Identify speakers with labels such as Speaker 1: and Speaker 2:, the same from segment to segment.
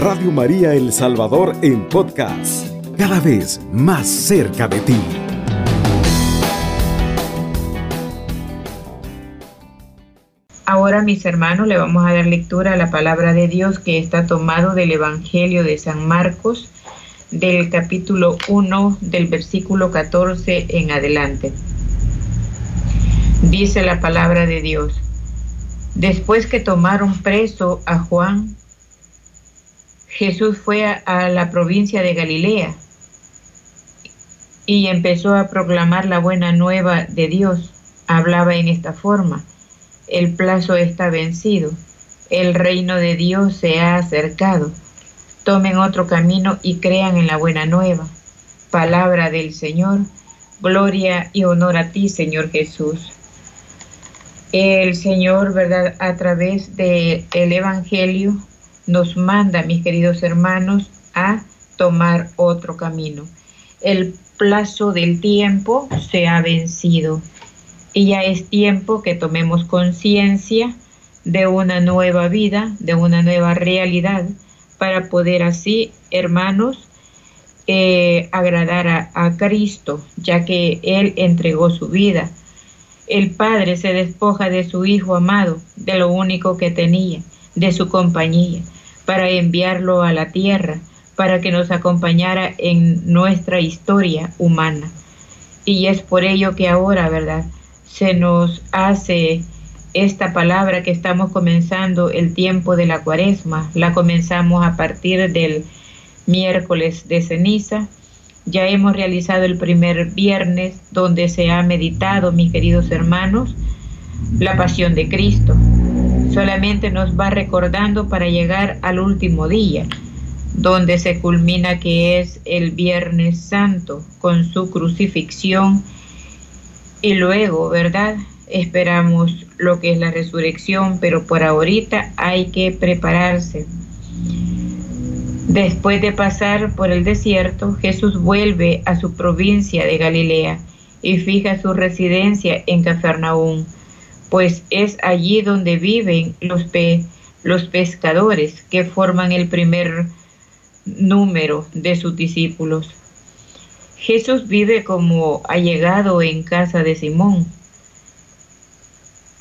Speaker 1: Radio María El Salvador en podcast, cada vez más cerca de ti.
Speaker 2: Ahora, mis hermanos, le vamos a dar lectura a la palabra de Dios que está tomado del Evangelio de San Marcos, del capítulo 1, del versículo 14 en adelante. Dice la palabra de Dios. Después que tomaron preso a Juan, Jesús fue a, la provincia de Galilea y empezó a proclamar la buena nueva de Dios. Hablaba en esta forma, el plazo está vencido, el reino de Dios se ha acercado. Tomen otro camino y crean en la buena nueva. Palabra del Señor, gloria y honor a ti, Señor Jesús el Señor, ¿verdad? A través del el Evangelio nos manda, mis queridos hermanos, a tomar otro camino. El plazo del tiempo se ha vencido y ya es tiempo que tomemos conciencia de una nueva vida, de una nueva realidad, para poder así, hermanos, eh, agradar a, a Cristo, ya que Él entregó su vida el padre se despoja de su hijo amado, de lo único que tenía, de su compañía, para enviarlo a la tierra, para que nos acompañara en nuestra historia humana. Y es por ello que ahora, ¿verdad? Se nos hace esta palabra que estamos comenzando el tiempo de la cuaresma. La comenzamos a partir del miércoles de ceniza ya hemos realizado el primer viernes donde se ha meditado, mis queridos hermanos, la pasión de Cristo. Solamente nos va recordando para llegar al último día, donde se culmina que es el Viernes Santo con su crucifixión. Y luego, ¿verdad? Esperamos lo que es la resurrección, pero por ahorita hay que prepararse. Después de pasar por el desierto, Jesús vuelve a su provincia de Galilea y fija su residencia en Cafarnaúm, pues es allí donde viven los, los pescadores que forman el primer número de sus discípulos. Jesús vive como ha llegado en casa de Simón.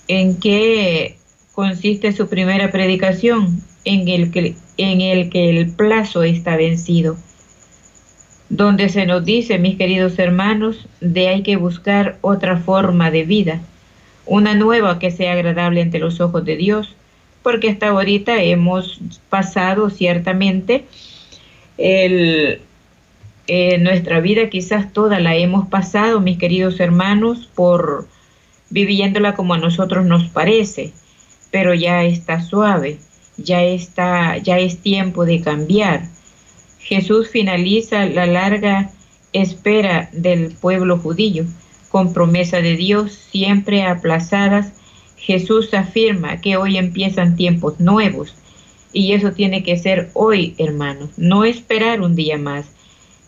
Speaker 2: ¿En qué consiste su primera predicación? En el que en el que el plazo está vencido, donde se nos dice, mis queridos hermanos, de hay que buscar otra forma de vida, una nueva que sea agradable ante los ojos de Dios, porque hasta ahorita hemos pasado ciertamente el, eh, nuestra vida, quizás toda la hemos pasado, mis queridos hermanos, por viviéndola como a nosotros nos parece, pero ya está suave ya está, ya es tiempo de cambiar. Jesús finaliza la larga espera del pueblo judío con promesa de Dios siempre aplazadas. Jesús afirma que hoy empiezan tiempos nuevos y eso tiene que ser hoy, hermanos, no esperar un día más.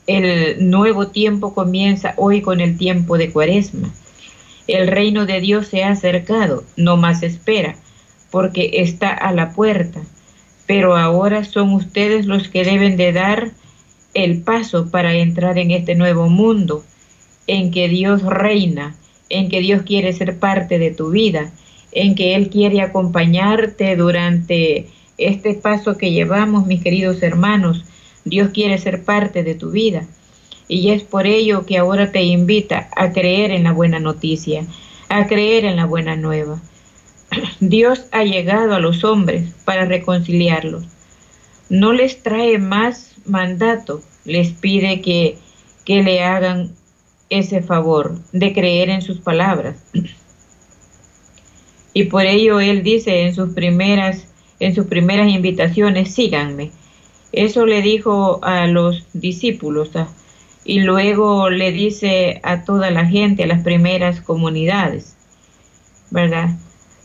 Speaker 2: El nuevo tiempo comienza hoy con el tiempo de cuaresma. El reino de Dios se ha acercado, no más espera porque está a la puerta, pero ahora son ustedes los que deben de dar el paso para entrar en este nuevo mundo, en que Dios reina, en que Dios quiere ser parte de tu vida, en que Él quiere acompañarte durante este paso que llevamos, mis queridos hermanos. Dios quiere ser parte de tu vida. Y es por ello que ahora te invita a creer en la buena noticia, a creer en la buena nueva. Dios ha llegado a los hombres para reconciliarlos. No les trae más mandato, les pide que, que le hagan ese favor de creer en sus palabras. Y por ello él dice en sus primeras en sus primeras invitaciones, síganme. Eso le dijo a los discípulos ¿ah? y luego le dice a toda la gente, a las primeras comunidades, ¿verdad?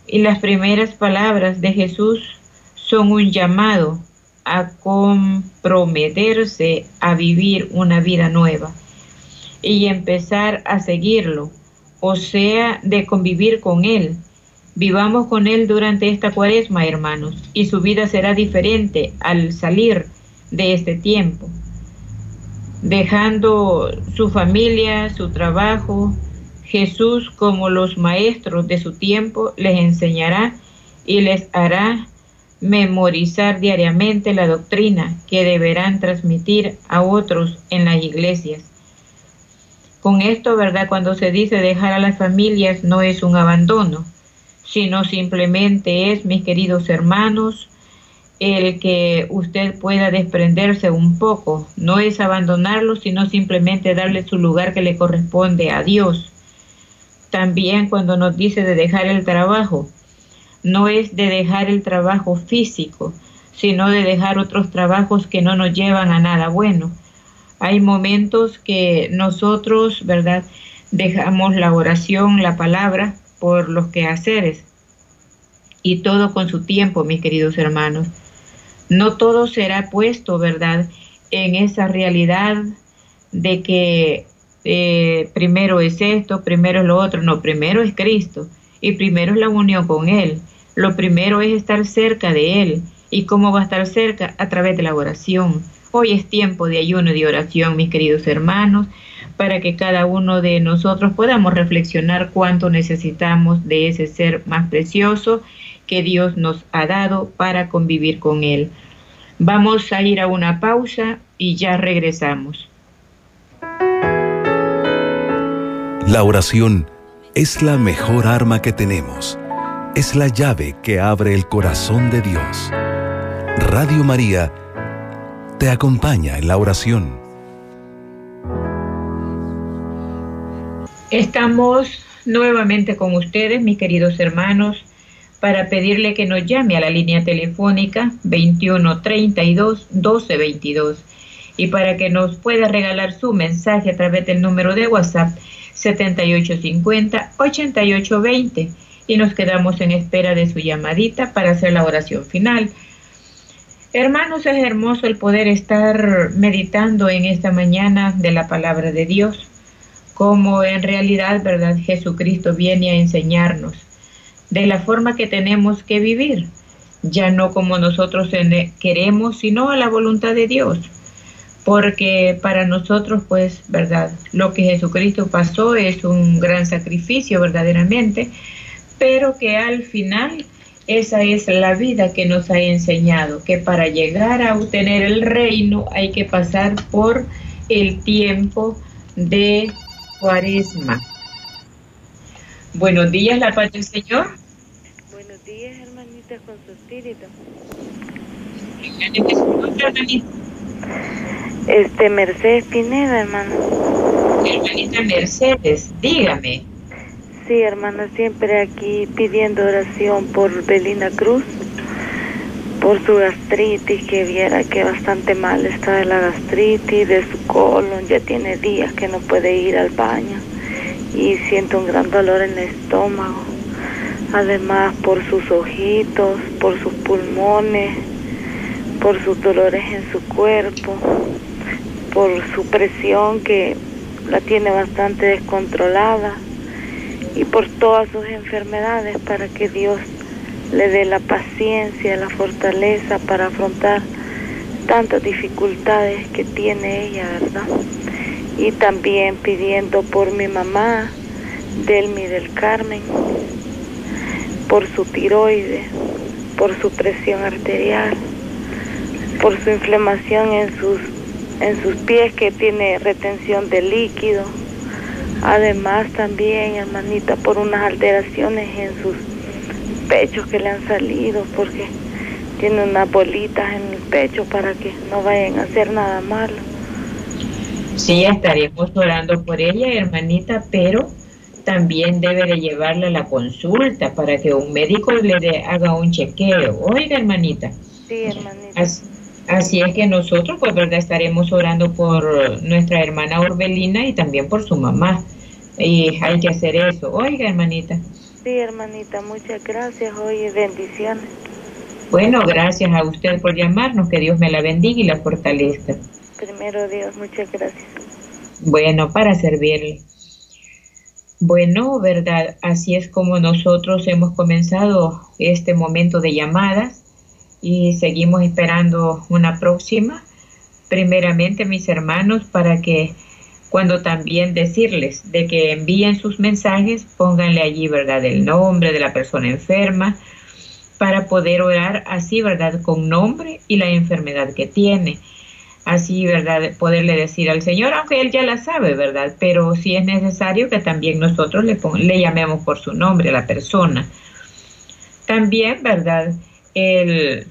Speaker 2: Y las primeras palabras de Jesús son un llamado a comprometerse a vivir una vida nueva y empezar a seguirlo, o sea, de convivir con Él. Vivamos con Él durante esta cuaresma, hermanos, y su vida será diferente al salir de este tiempo, dejando su familia, su trabajo. Jesús, como los maestros de su tiempo, les enseñará y les hará memorizar diariamente la doctrina que deberán transmitir a otros en las iglesias. Con esto, ¿verdad? Cuando se dice dejar a las familias no es un abandono, sino simplemente es, mis queridos hermanos, el que usted pueda desprenderse un poco. No es abandonarlo, sino simplemente darle su lugar que le corresponde a Dios. También cuando nos dice de dejar el trabajo, no es de dejar el trabajo físico, sino de dejar otros trabajos que no nos llevan a nada bueno. Hay momentos que nosotros, ¿verdad? Dejamos la oración, la palabra, por los quehaceres. Y todo con su tiempo, mis queridos hermanos. No todo será puesto, ¿verdad? En esa realidad de que eh, primero es esto, primero es lo otro. No, primero es Cristo y primero es la unión con Él. Lo primero es estar cerca de Él. ¿Y cómo va a estar cerca? A través de la oración. Hoy es tiempo de ayuno y de oración, mis queridos hermanos, para que cada uno de nosotros podamos reflexionar cuánto necesitamos de ese ser más precioso que Dios nos ha dado para convivir con Él. Vamos a ir a una pausa y ya regresamos.
Speaker 1: La oración es la mejor arma que tenemos es la llave que abre el corazón de Dios. Radio María te acompaña en la oración.
Speaker 2: Estamos nuevamente con ustedes, mis queridos hermanos, para pedirle que nos llame a la línea telefónica 2132 1222 y para que nos pueda regalar su mensaje a través del número de WhatsApp 7850 8820 y nos quedamos en espera de su llamadita para hacer la oración final. Hermanos, es hermoso el poder estar meditando en esta mañana de la palabra de Dios, como en realidad, ¿verdad? Jesucristo viene a enseñarnos de la forma que tenemos que vivir, ya no como nosotros queremos, sino a la voluntad de Dios. Porque para nosotros, pues, ¿verdad? Lo que Jesucristo pasó es un gran sacrificio verdaderamente, pero que al final esa es la vida que nos ha enseñado, que para llegar a obtener el reino hay que pasar por el tiempo de cuaresma. Buenos días, la paz del Señor.
Speaker 3: Buenos días, hermanita, con su espíritu. Este, Mercedes Pineda, hermano.
Speaker 2: Hermanita Mercedes, dígame.
Speaker 3: Sí, hermana, siempre aquí pidiendo oración por Belina Cruz, por su gastritis, que viera que bastante mal está de la gastritis, de su colon, ya tiene días que no puede ir al baño y siente un gran dolor en el estómago. Además, por sus ojitos, por sus pulmones, por sus dolores en su cuerpo, por su presión que la tiene bastante descontrolada y por todas sus enfermedades para que Dios le dé la paciencia, la fortaleza para afrontar tantas dificultades que tiene ella, ¿verdad? Y también pidiendo por mi mamá, Delmi del Carmen, por su tiroides, por su presión arterial, por su inflamación en sus, en sus pies que tiene retención de líquido Además también, hermanita, por unas alteraciones en sus pechos que le han salido, porque tiene unas bolitas en el pecho para que no vayan a hacer nada malo.
Speaker 2: Sí, estaremos orando por ella, hermanita, pero también debe de llevarla a la consulta para que un médico le haga un chequeo. Oiga, hermanita.
Speaker 3: Sí, hermanita.
Speaker 2: Así, es que nosotros, pues, verdad, estaremos orando por nuestra hermana Orbelina y también por su mamá. Y hay que hacer eso. Oiga, hermanita.
Speaker 3: Sí, hermanita, muchas gracias. Oye, bendiciones.
Speaker 2: Bueno, gracias a usted por llamarnos. Que Dios me la bendiga y la fortalezca.
Speaker 3: Primero Dios, muchas gracias.
Speaker 2: Bueno, para servirle. Bueno, verdad, así es como nosotros hemos comenzado este momento de llamadas y seguimos esperando una próxima primeramente mis hermanos para que cuando también decirles de que envíen sus mensajes, pónganle allí, ¿verdad?, el nombre de la persona enferma para poder orar así, ¿verdad?, con nombre y la enfermedad que tiene. Así, ¿verdad?, poderle decir al Señor, aunque Él ya la sabe, ¿verdad? Pero si es necesario que también nosotros le, le llamemos por su nombre a la persona. También, ¿verdad?, el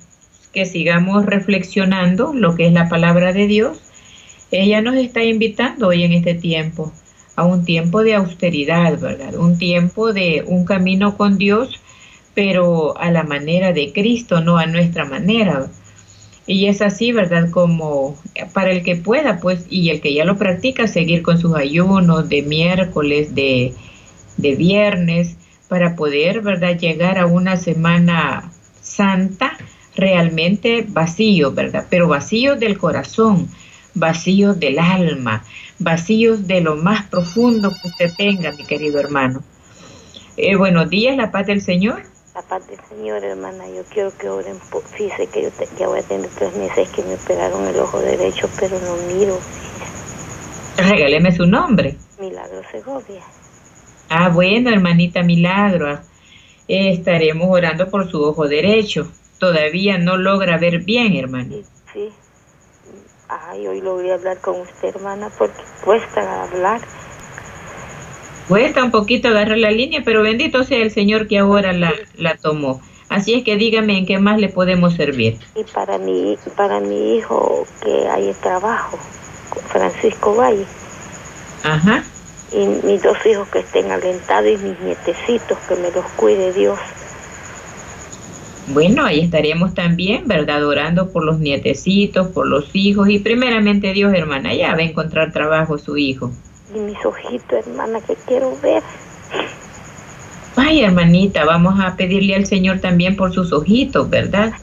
Speaker 2: que sigamos reflexionando lo que es la palabra de Dios ella nos está invitando hoy en este tiempo a un tiempo de austeridad, ¿verdad? Un tiempo de un camino con Dios, pero a la manera de Cristo, no a nuestra manera. Y es así, ¿verdad? Como para el que pueda, pues, y el que ya lo practica, seguir con sus ayunos de miércoles, de, de viernes, para poder, ¿verdad? Llegar a una semana santa realmente vacío, ¿verdad? Pero vacío del corazón, vacíos del alma, vacíos de lo más profundo que usted tenga, mi querido hermano. Eh, buenos días, la paz del Señor.
Speaker 4: La paz del Señor, hermana, yo quiero que oren, por, fíjese que yo ya voy a tener tres meses que me pegaron el ojo derecho, pero no miro.
Speaker 2: Regáleme su nombre.
Speaker 4: Milagro Segovia.
Speaker 2: Ah, bueno, hermanita Milagro, estaremos orando por su ojo derecho. Todavía no logra ver bien, hermano.
Speaker 4: sí. Ay, hoy lo voy a hablar con usted, hermana, porque cuesta hablar.
Speaker 2: Cuesta un poquito agarrar la línea, pero bendito sea el Señor que ahora la, la tomó. Así es que dígame en qué más le podemos servir.
Speaker 4: Y para mi, para mi hijo que hay trabajo, Francisco Valle.
Speaker 2: Ajá.
Speaker 4: Y mis dos hijos que estén alentados y mis nietecitos, que me los cuide Dios.
Speaker 2: Bueno, ahí estaríamos también, ¿verdad? Orando por los nietecitos, por los hijos y primeramente Dios, hermana, ya va a encontrar trabajo su hijo.
Speaker 4: Y mis ojitos, hermana, que quiero ver.
Speaker 2: Ay, hermanita, vamos a pedirle al Señor también por sus ojitos, ¿verdad?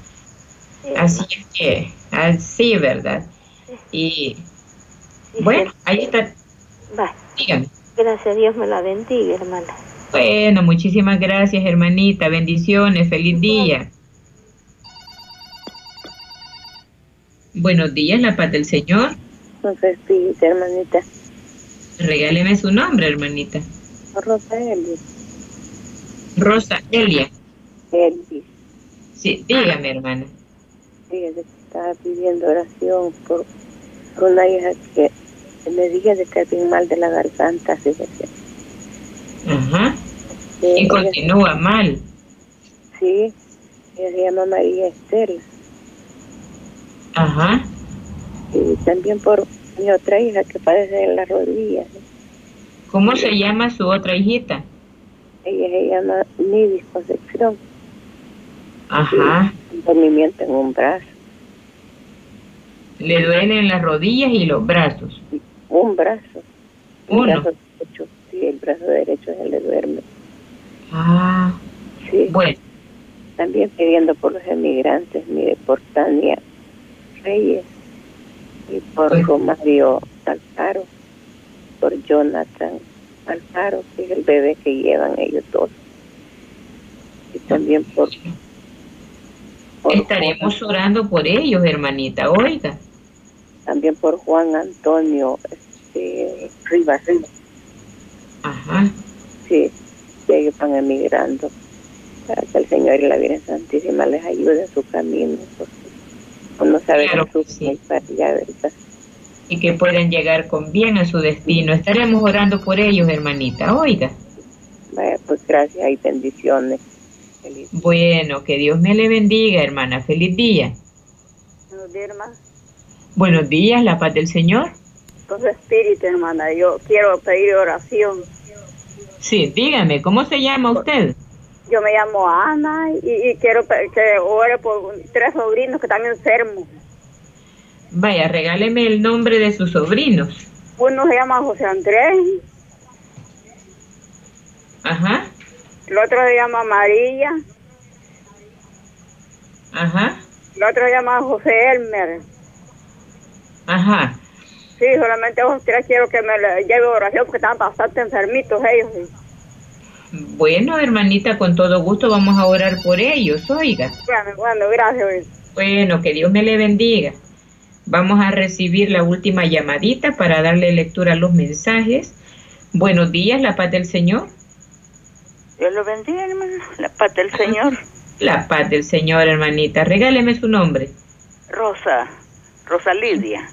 Speaker 2: así que, así, ¿verdad? Y bueno, ahí está.
Speaker 4: Va. Dígame. Gracias a Dios me la bendiga, hermana.
Speaker 2: Bueno, muchísimas gracias, hermanita. Bendiciones. Feliz día. Buenos días, la paz del Señor.
Speaker 4: Rosa Espíritu, hermanita.
Speaker 2: Regáleme su nombre, hermanita.
Speaker 4: Rosa Elia.
Speaker 2: Rosa Elia.
Speaker 4: Elia.
Speaker 2: Sí, dígame, hermana.
Speaker 4: Fíjate que estaba pidiendo oración por, una hija que me dije de estar bien mal de la garganta, fíjate.
Speaker 2: Ajá. y continúa mal.
Speaker 4: Sí, ella se llama María Estela.
Speaker 2: Ajá.
Speaker 4: Y también por mi otra hija que padece en las rodillas.
Speaker 2: ¿Cómo se llama su otra hijita?
Speaker 4: Ella se llama Nidis Concepción.
Speaker 2: Ajá.
Speaker 4: Un movimiento en un brazo.
Speaker 2: ¿Le duelen las rodillas y los brazos?
Speaker 4: Un brazo.
Speaker 2: Uno
Speaker 4: el brazo derecho se le duerme.
Speaker 2: Ah,
Speaker 4: sí.
Speaker 2: Bueno.
Speaker 4: También pidiendo por los emigrantes, mire, por Tania Reyes y por Romario Alfaro, por Jonathan Alfaro, que es el bebé que llevan ellos dos. Y también por...
Speaker 2: Estaremos orando por ellos, hermanita, oiga.
Speaker 4: También por Juan Antonio este, Rivas.
Speaker 2: Ajá.
Speaker 4: Sí, que ellos van emigrando. Para que el Señor y la Virgen Santísima les ayude en su camino. Porque uno sabe
Speaker 2: claro que sí. Y que puedan llegar con bien a su destino. Estaremos orando por ellos, hermanita. Oiga.
Speaker 4: Vaya, pues gracias y bendiciones.
Speaker 2: Bueno, que Dios me le bendiga, hermana. Feliz día.
Speaker 4: Buenos días, hermana.
Speaker 2: Buenos días, la paz del Señor.
Speaker 4: Espíritu, hermana, yo quiero pedir oración.
Speaker 2: Sí, dígame, ¿cómo se llama usted?
Speaker 4: Yo me llamo Ana y, quiero que ore por tres sobrinos que están enfermos.
Speaker 2: Vaya, regáleme el nombre de sus sobrinos.
Speaker 4: Uno se llama José Andrés.
Speaker 2: Ajá.
Speaker 4: El otro se llama María.
Speaker 2: Ajá.
Speaker 4: El otro se llama José Elmer.
Speaker 2: Ajá.
Speaker 4: Sí, solamente vos tres quiero que me lleve oración porque están bastante enfermitos ellos.
Speaker 2: Bueno, hermanita, con todo gusto vamos a orar por ellos, oiga.
Speaker 4: Bueno, bueno, gracias.
Speaker 2: Bueno, que Dios me le bendiga. Vamos a recibir la última llamadita para darle lectura a los mensajes. Buenos días, la paz del Señor.
Speaker 5: Dios lo bendiga, hermano. La paz del Señor.
Speaker 2: La paz del Señor, hermanita. Regáleme su nombre.
Speaker 5: Rosa, Rosa Lidia.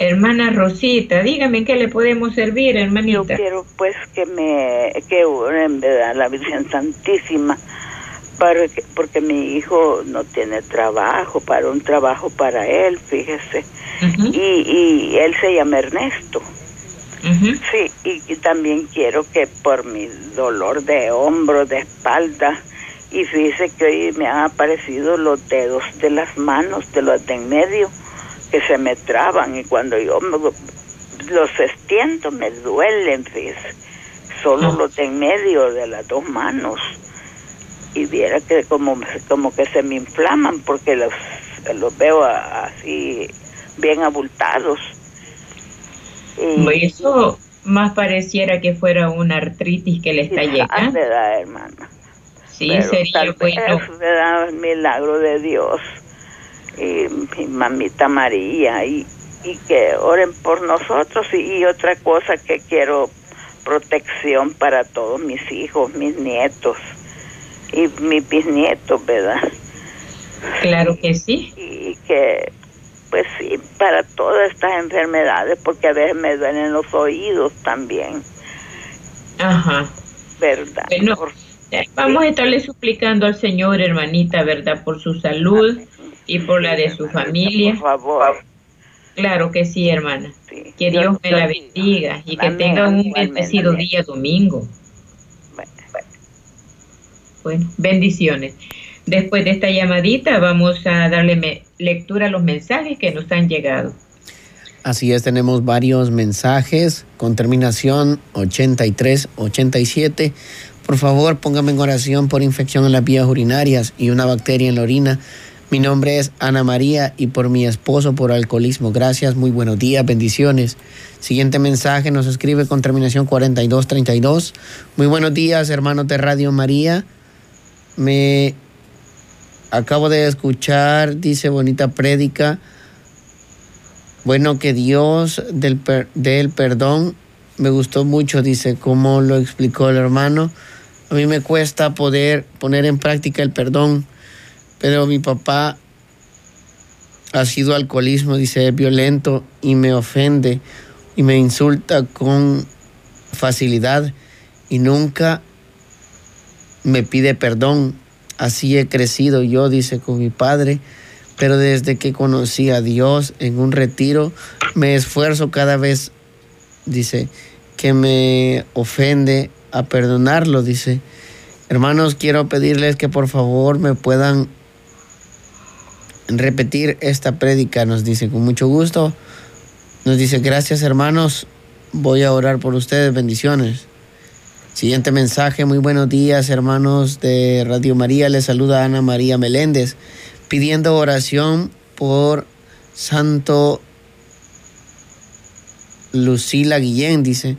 Speaker 2: Hermana Rosita, dígame en qué le podemos servir, hermanita.
Speaker 5: Yo quiero pues que me, que en verdad la Virgen Santísima, para que, porque mi hijo no tiene trabajo, para un trabajo para él, fíjese. y, y él se llama Ernesto. Sí, y, también quiero que por mi dolor de hombro, de espalda, y fíjese que hoy me han aparecido los dedos de las manos, de los de en medio, que se me traban y cuando yo los extiendo me duelen, fíjese. Solo ah. los de en medio de las dos manos. Y viera que como, como que se me inflaman porque los, los veo así bien abultados.
Speaker 2: Y, eso más pareciera que fuera una artritis que le está llegando.
Speaker 5: verdad, hermana.
Speaker 2: Sí, sería bueno.
Speaker 5: Es milagro de Dios y mi mamita María y, y que oren por nosotros y, otra cosa que quiero protección para todos mis hijos, mis nietos y mis bisnietos, ¿verdad?
Speaker 2: Claro que sí.
Speaker 5: Y que, pues sí, para todas estas enfermedades, porque a veces me duelen los oídos también.
Speaker 2: Ajá.
Speaker 5: ¿Verdad?
Speaker 2: vamos a estarle suplicando al Señor, hermanita, ¿verdad? Por su salud y por la de su familia.
Speaker 5: Por favor.
Speaker 2: Claro que sí, hermana. Que Dios me la bendiga y que tenga un bendecido día domingo. Bueno, bendiciones. Después de esta llamadita vamos a darle lectura a los mensajes que nos han llegado.
Speaker 6: Así es, tenemos varios mensajes con terminación 83-87. Por favor, póngame en oración por infección en las vías urinarias y una bacteria en la orina mi nombre es Ana María y por mi esposo por alcoholismo. Gracias, muy buenos días, bendiciones. Siguiente mensaje nos escribe con terminación 4232. Muy buenos días, hermanos de Radio María. Me acabo de escuchar, dice bonita prédica. Bueno, que Dios del, del perdón me gustó mucho, dice, como lo explicó el hermano. A mí me cuesta poder poner en práctica el perdón pero mi papá ha sido alcoholismo, dice, es violento y me ofende y me insulta con facilidad y nunca me pide perdón. Así he crecido yo, dice, con mi padre, pero desde que conocí a Dios en un retiro, me esfuerzo cada vez, dice, que me ofende a perdonarlo, dice. Hermanos, quiero pedirles que por favor me puedan repetir esta prédica, nos dice con mucho gusto. Nos dice, gracias hermanos, voy a orar por ustedes, bendiciones. Siguiente mensaje, muy buenos días hermanos de Radio María, les saluda Ana María Meléndez, pidiendo oración por Santo Lucila Guillén, dice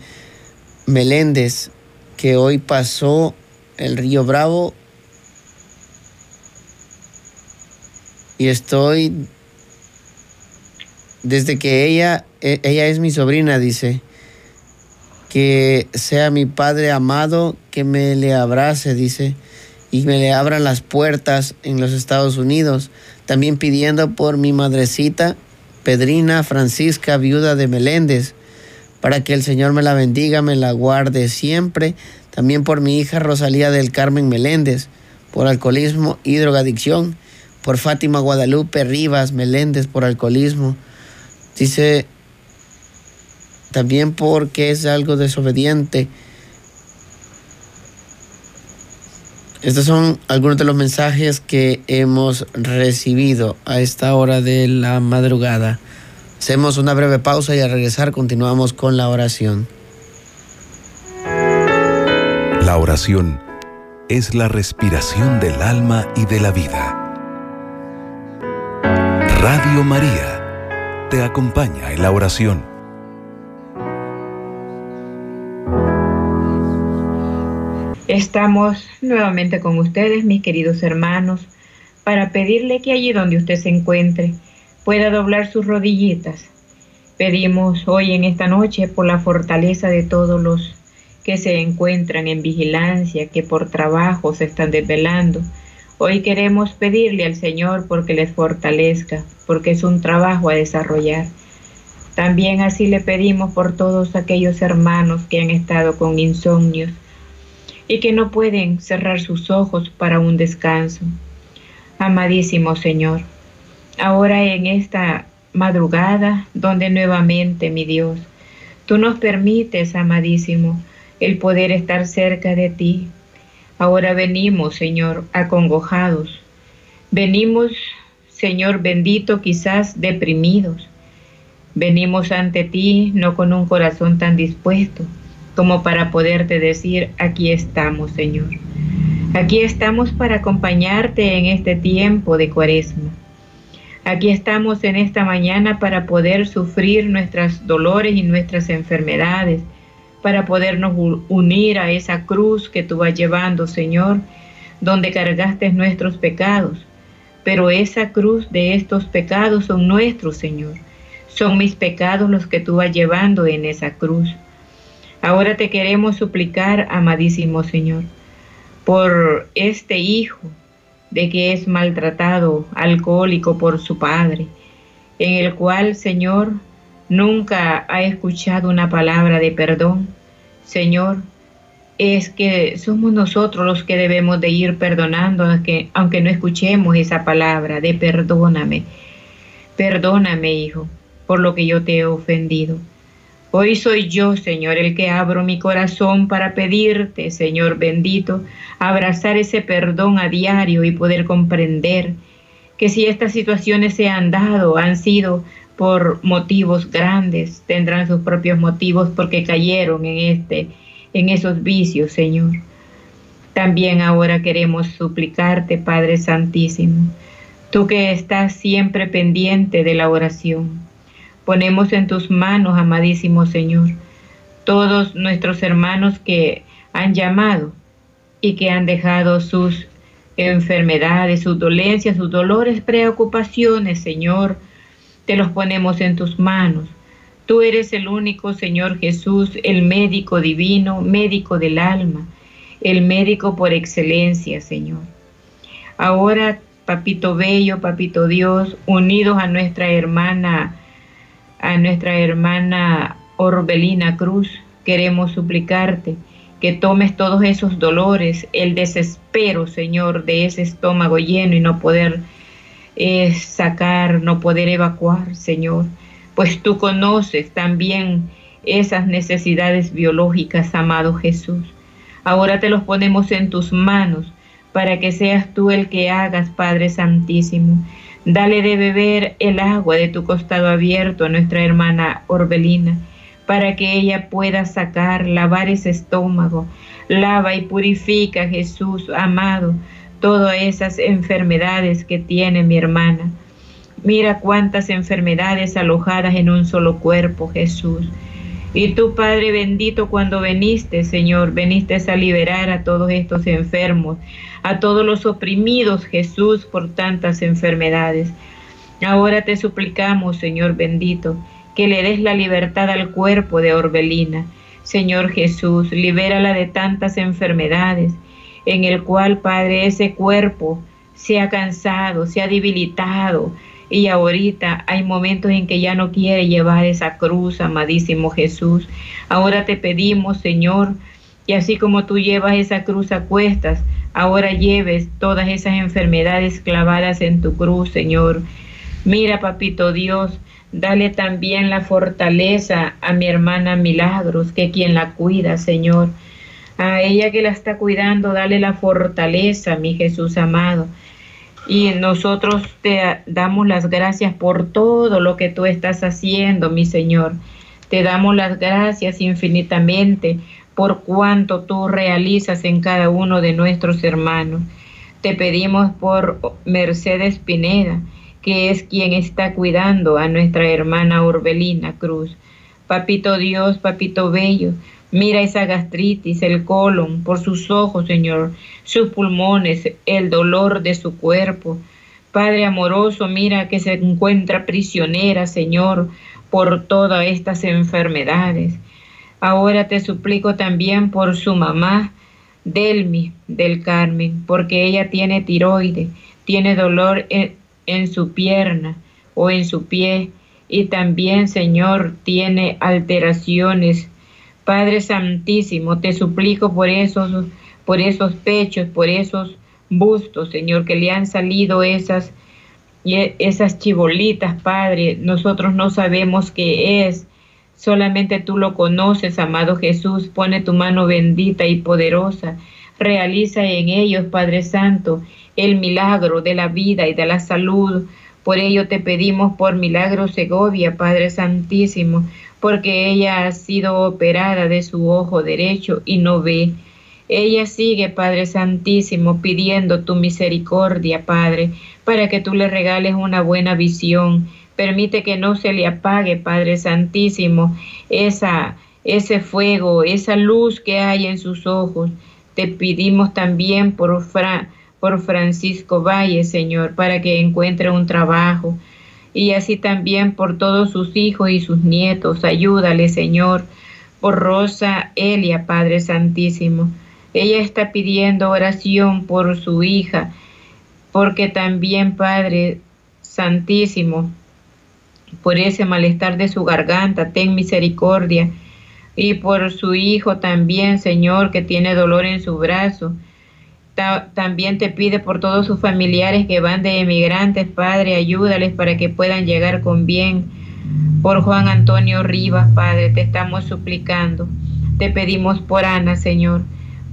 Speaker 6: Meléndez, que hoy pasó el río Bravo y estoy desde que ella, e, ella es mi sobrina, dice, que sea mi padre amado, que me le abrace, dice, y me le abran las puertas en los Estados Unidos. También pidiendo por mi madrecita, Pedrina Francisca, viuda de Meléndez, para que el Señor me la bendiga, me la guarde siempre. También por mi hija Rosalía del Carmen Meléndez, por alcoholismo y drogadicción por Fátima Guadalupe Rivas Meléndez por alcoholismo. Dice también porque es algo desobediente. Estos son algunos de los mensajes que hemos recibido a esta hora de la madrugada. Hacemos una breve pausa y al regresar continuamos con la oración.
Speaker 1: La oración es la respiración del alma y de la vida. Radio María te acompaña en la oración.
Speaker 2: Estamos nuevamente con ustedes, mis queridos hermanos, para pedirle que allí donde usted se encuentre, pueda doblar sus rodillitas. Pedimos hoy en esta noche por la fortaleza de todos los que se encuentran en vigilancia, que por trabajo se están desvelando. Hoy queremos pedirle al Señor porque les fortalezca, porque es un trabajo a desarrollar. También así le pedimos por todos aquellos hermanos que han estado con insomnios y que no pueden cerrar sus ojos para un descanso. Amadísimo Señor, ahora en esta madrugada donde nuevamente, mi Dios, tú nos permites, amadísimo, el poder estar cerca de ti. Ahora venimos, Señor, acongojados. Venimos, Señor bendito, quizás deprimidos. Venimos ante ti no con un corazón tan dispuesto como para poderte decir, aquí estamos, Señor. Aquí estamos para acompañarte en este tiempo de cuaresma. Aquí estamos en esta mañana para poder sufrir nuestros dolores y nuestras enfermedades para podernos unir a esa cruz que tú vas llevando, Señor, donde cargaste nuestros pecados. Pero esa cruz de estos pecados son nuestros, Señor. Son mis pecados los que tú vas llevando en esa cruz. Ahora te queremos suplicar, amadísimo Señor, por este hijo de que es maltratado, alcohólico por su padre, en el cual, Señor, nunca ha escuchado una palabra de perdón, Señor, es que somos nosotros los que debemos de ir perdonando, aunque, aunque no escuchemos esa palabra de perdóname. Perdóname, hijo, por lo que yo te he ofendido. Hoy soy yo, Señor, el que abro mi corazón para pedirte, Señor bendito, abrazar ese perdón a diario y poder comprender que si estas situaciones se han dado, han sido por motivos grandes, tendrán sus propios motivos porque cayeron en este en esos vicios, Señor. También ahora queremos suplicarte, Padre Santísimo, tú que estás siempre pendiente de la oración. Ponemos en tus manos, amadísimo Señor, todos nuestros hermanos que han llamado y que han dejado sus enfermedades, sus dolencias, sus dolores, preocupaciones, Señor, te los ponemos en tus manos. Tú eres el único, Señor Jesús, el médico divino, médico del alma, el médico por excelencia, Señor. Ahora, Papito Bello, Papito Dios, unidos a nuestra hermana, a nuestra hermana Orbelina Cruz, queremos suplicarte que tomes todos esos dolores, el desespero, Señor, de ese estómago lleno y no poder es sacar, no poder evacuar, Señor, pues tú conoces también esas necesidades biológicas, amado Jesús. Ahora te los ponemos en tus manos para que seas tú el que hagas, Padre Santísimo. Dale de beber el agua de tu costado abierto a nuestra hermana Orbelina, para que ella pueda sacar, lavar ese estómago. Lava y purifica, Jesús amado, todas esas enfermedades que tiene mi hermana. Mira cuántas enfermedades alojadas en un solo cuerpo, Jesús. Y tú, Padre bendito, cuando veniste, Señor, veniste a liberar a todos estos enfermos, a todos los oprimidos, Jesús, por tantas enfermedades. Ahora te suplicamos, Señor bendito, que le des la libertad al cuerpo de Orbelina. Señor Jesús, libérala de tantas enfermedades en el cual, Padre, ese cuerpo se ha cansado, se ha debilitado. Y ahorita hay momentos en que ya no quiere llevar esa cruz, amadísimo Jesús. Ahora te pedimos, Señor, y así como tú llevas esa cruz a cuestas, ahora lleves todas esas enfermedades clavadas en tu cruz, Señor. Mira, papito Dios, dale también la fortaleza a mi hermana Milagros, que quien la cuida, Señor a ella que la está cuidando, dale la fortaleza, mi Jesús amado. Y nosotros te damos las gracias por todo lo que tú estás haciendo, mi Señor. Te damos las gracias infinitamente por cuanto tú realizas en cada uno de nuestros hermanos. Te pedimos por Mercedes Pineda, que es quien está cuidando a nuestra hermana Orbelina Cruz. Papito Dios, papito bello, Mira esa gastritis, el colon, por sus ojos, Señor, sus pulmones, el dolor de su cuerpo. Padre amoroso, mira que se encuentra prisionera, Señor, por todas estas enfermedades. Ahora te suplico también por su mamá, Delmi del Carmen, porque ella tiene tiroide, tiene dolor en su pierna o en su pie y también, Señor, tiene alteraciones. Padre Santísimo, te suplico por esos, por esos pechos, por esos bustos, Señor, que le han salido esas, esas chibolitas, Padre. Nosotros no sabemos qué es. Solamente tú lo conoces, amado Jesús. Pone tu mano bendita y poderosa. Realiza en ellos, Padre Santo, el milagro de la vida y de la salud. Por ello te pedimos por milagro Segovia, Padre Santísimo, porque ella ha sido operada de su ojo derecho y no ve. Ella sigue, Padre Santísimo, pidiendo tu misericordia, Padre, para que tú le regales una buena visión. Permite que no se le apague, Padre Santísimo, esa, ese fuego, esa luz que hay en sus ojos. Te pedimos también por por Francisco Valle, Señor, para que encuentre un trabajo. Y así también por todos sus hijos y sus nietos. Ayúdale, Señor, por Rosa Elia, Padre Santísimo. Ella está pidiendo oración por su hija, porque también, Padre Santísimo, por ese malestar de su garganta, ten misericordia. Y por su hijo también, Señor, que tiene dolor en su brazo también te pide por todos sus familiares que van de emigrantes, Padre, ayúdales para que puedan llegar con bien. Por Juan Antonio Rivas, Padre, te estamos suplicando. Te pedimos por Ana, Señor,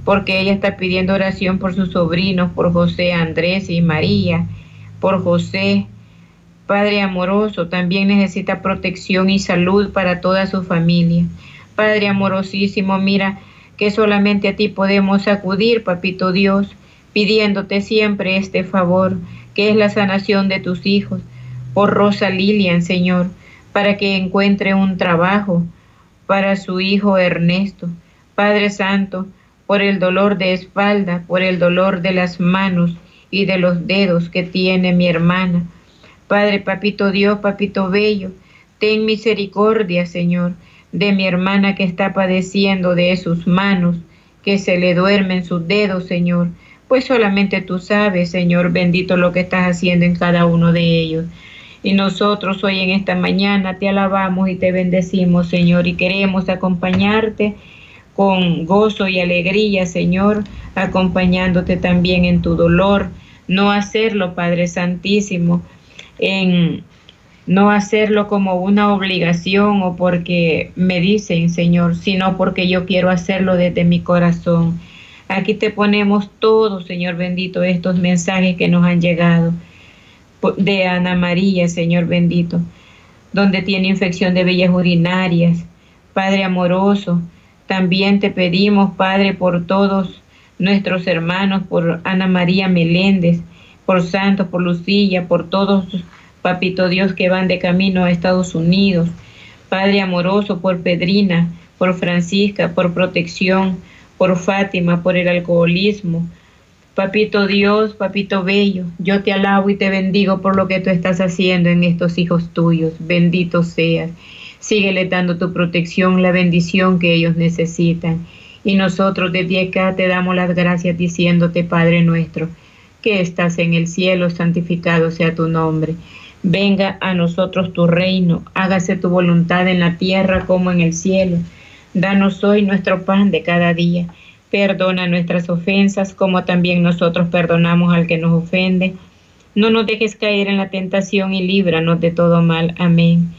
Speaker 2: porque ella está pidiendo oración por sus sobrinos, por José, Andrés y María, por José. Padre amoroso, también necesita protección y salud para toda su familia. Padre amorosísimo, mira, que solamente a ti podemos acudir, papito Dios, pidiéndote siempre este favor, que es la sanación de tus hijos, por Rosa Lilian, Señor, para que encuentre un trabajo para su hijo Ernesto. Padre Santo, por el dolor de espalda, por el dolor de las manos y de los dedos que tiene mi hermana. Padre, papito Dios, papito bello, ten misericordia, Señor, de mi hermana que está padeciendo de sus manos, que se le duermen sus dedos, Señor. Pues solamente tú sabes, Señor, bendito lo que estás haciendo en cada uno de ellos. Y nosotros hoy en esta mañana te alabamos y te bendecimos, Señor, y queremos acompañarte con gozo y alegría, Señor, acompañándote también en tu dolor. No hacerlo, Padre Santísimo, en no hacerlo como una obligación o porque me dicen, Señor, sino porque yo quiero hacerlo desde mi corazón. Aquí te ponemos todos, Señor bendito, estos mensajes que nos han llegado de Ana María, Señor bendito, donde tiene infección de bellas urinarias. Padre amoroso, también te pedimos, Padre, por todos nuestros hermanos, por Ana María Meléndez, por Santos, por Lucilla, por todos Papito Dios, que van de camino a Estados Unidos. Padre amoroso, por Pedrina, por Francisca, por protección, por Fátima, por el alcoholismo. Papito Dios, papito bello, yo te alabo y te bendigo por lo que tú estás haciendo en estos hijos tuyos. Bendito seas. Síguele dando tu protección, la bendición que ellos necesitan. Y nosotros desde acá te damos las gracias diciéndote, Padre nuestro, que estás en el cielo, santificado sea tu nombre. Venga a nosotros tu reino, hágase tu voluntad en la tierra como en el cielo. Danos hoy nuestro pan de cada día. Perdona nuestras ofensas como también nosotros perdonamos al que nos ofende. No nos dejes caer en la tentación y líbranos de todo mal. Amén.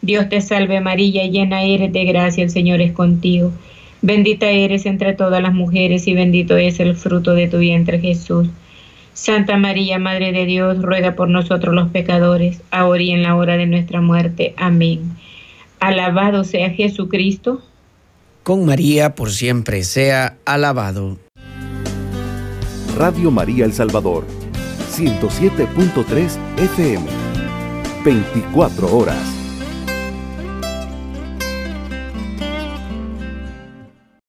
Speaker 2: Dios te salve María, llena eres de gracia, el Señor es contigo. Bendita eres entre todas las mujeres y bendito es el fruto de tu vientre Jesús. Santa María, Madre de Dios, ruega por nosotros los pecadores, ahora y en la hora de nuestra muerte. Amén. Alabado sea Jesucristo.
Speaker 6: Con María por siempre sea alabado.
Speaker 1: Radio María El Salvador, 107.3 FM, 24 horas.